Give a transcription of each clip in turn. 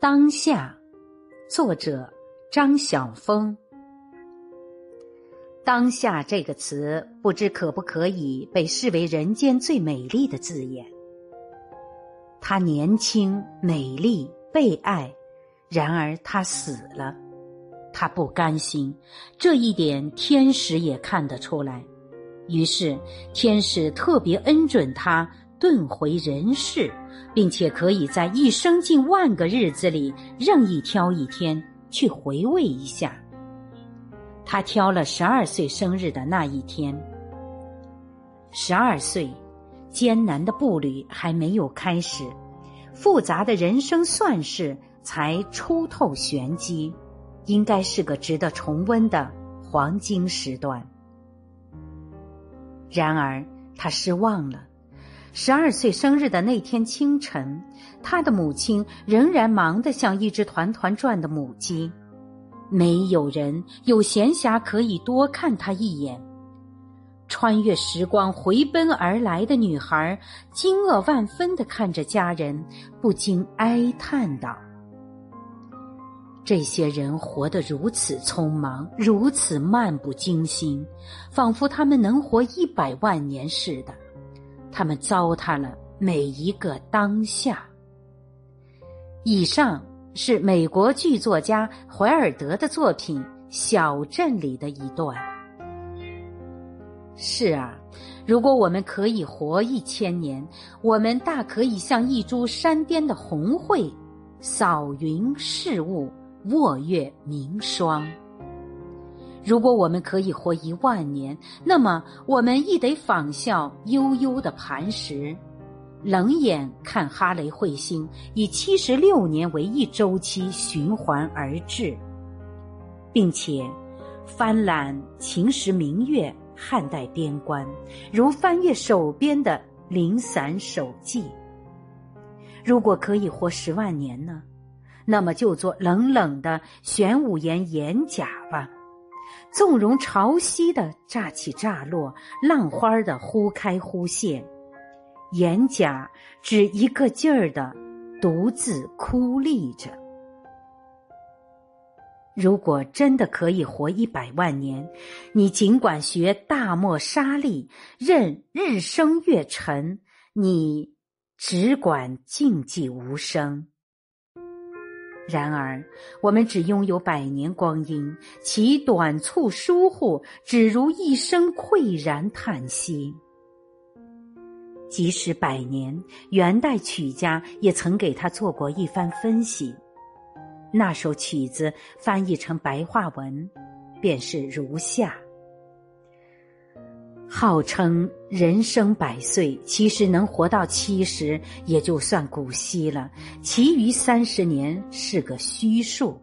当下，作者张晓峰。当下这个词，不知可不可以被视为人间最美丽的字眼。她年轻、美丽、被爱，然而她死了，她不甘心，这一点天使也看得出来。于是，天使特别恩准他遁回人世，并且可以在一生近万个日子里任意挑一天去回味一下。他挑了十二岁生日的那一天。十二岁，艰难的步履还没有开始，复杂的人生算式才初透玄机，应该是个值得重温的黄金时段。然而，他失望了。十二岁生日的那天清晨，他的母亲仍然忙得像一只团团转的母鸡，没有人有闲暇可以多看他一眼。穿越时光回奔而来的女孩惊愕万分的看着家人，不禁哀叹道。这些人活得如此匆忙，如此漫不经心，仿佛他们能活一百万年似的。他们糟蹋了每一个当下。以上是美国剧作家怀尔德的作品《小镇》里的一段。是啊，如果我们可以活一千年，我们大可以像一株山巅的红桧，扫云视雾。卧月明霜。如果我们可以活一万年，那么我们亦得仿效悠悠的磐石，冷眼看哈雷彗星以七十六年为一周期循环而至，并且翻览秦时明月、汉代边关，如翻阅手边的零散手记。如果可以活十万年呢？那么就做冷冷的玄武岩岩甲吧，纵容潮汐的乍起乍落，浪花的忽开忽现，岩甲只一个劲儿的独自枯立着。如果真的可以活一百万年，你尽管学大漠沙砾，任日升月沉，你只管静寂无声。然而，我们只拥有百年光阴，其短促疏忽，只如一声喟然叹息。即使百年，元代曲家也曾给他做过一番分析。那首曲子翻译成白话文，便是如下。号称人生百岁，其实能活到七十也就算古稀了，其余三十年是个虚数。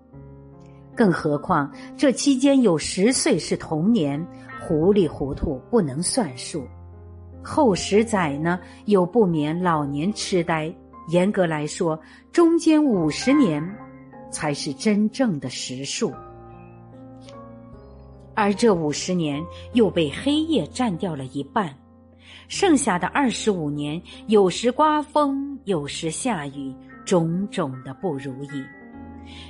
更何况这期间有十岁是童年，糊里糊涂不能算数。后十载呢，又不免老年痴呆。严格来说，中间五十年才是真正的实数。而这五十年又被黑夜占掉了一半，剩下的二十五年，有时刮风，有时下雨，种种的不如意。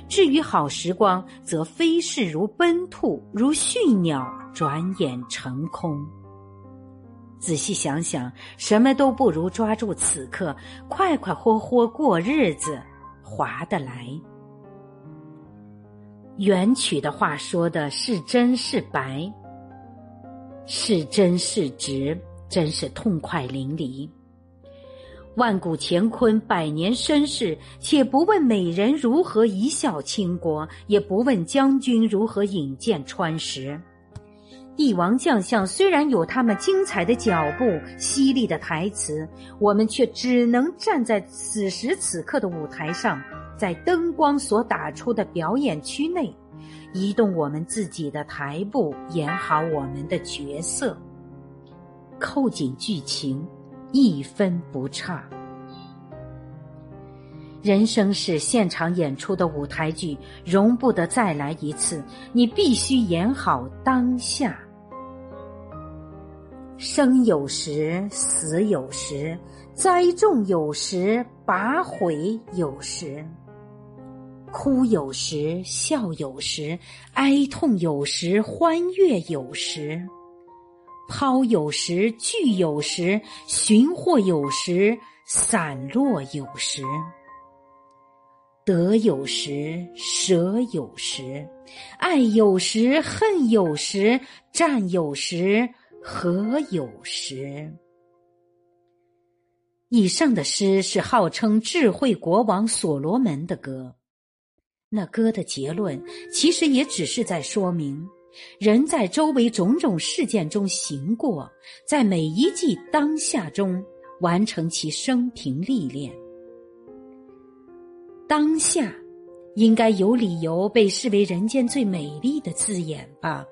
至于好时光，则飞逝如奔兔，如驯鸟，转眼成空。仔细想想，什么都不如抓住此刻，快快活活过日子，划得来。元曲的话说的是真是白，是真是直，真是痛快淋漓。万古乾坤，百年身世，且不问美人如何一笑倾国，也不问将军如何引剑穿石。帝王将相虽然有他们精彩的脚步、犀利的台词，我们却只能站在此时此刻的舞台上。在灯光所打出的表演区内，移动我们自己的台步，演好我们的角色，扣紧剧情，一分不差。人生是现场演出的舞台剧，容不得再来一次。你必须演好当下。生有时，死有时，栽种有时，拔毁有时。哭有时，笑有时，哀痛有时，欢悦有时，抛有时，聚有时，寻获有时，散落有时，得有时，舍有时，爱有时，恨有时，战有时，和有时。以上的诗是号称智慧国王所罗门的歌。那歌的结论其实也只是在说明，人在周围种种事件中行过，在每一季当下中完成其生平历练。当下，应该有理由被视为人间最美丽的字眼吧。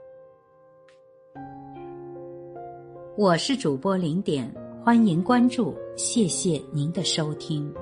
我是主播零点。欢迎关注，谢谢您的收听。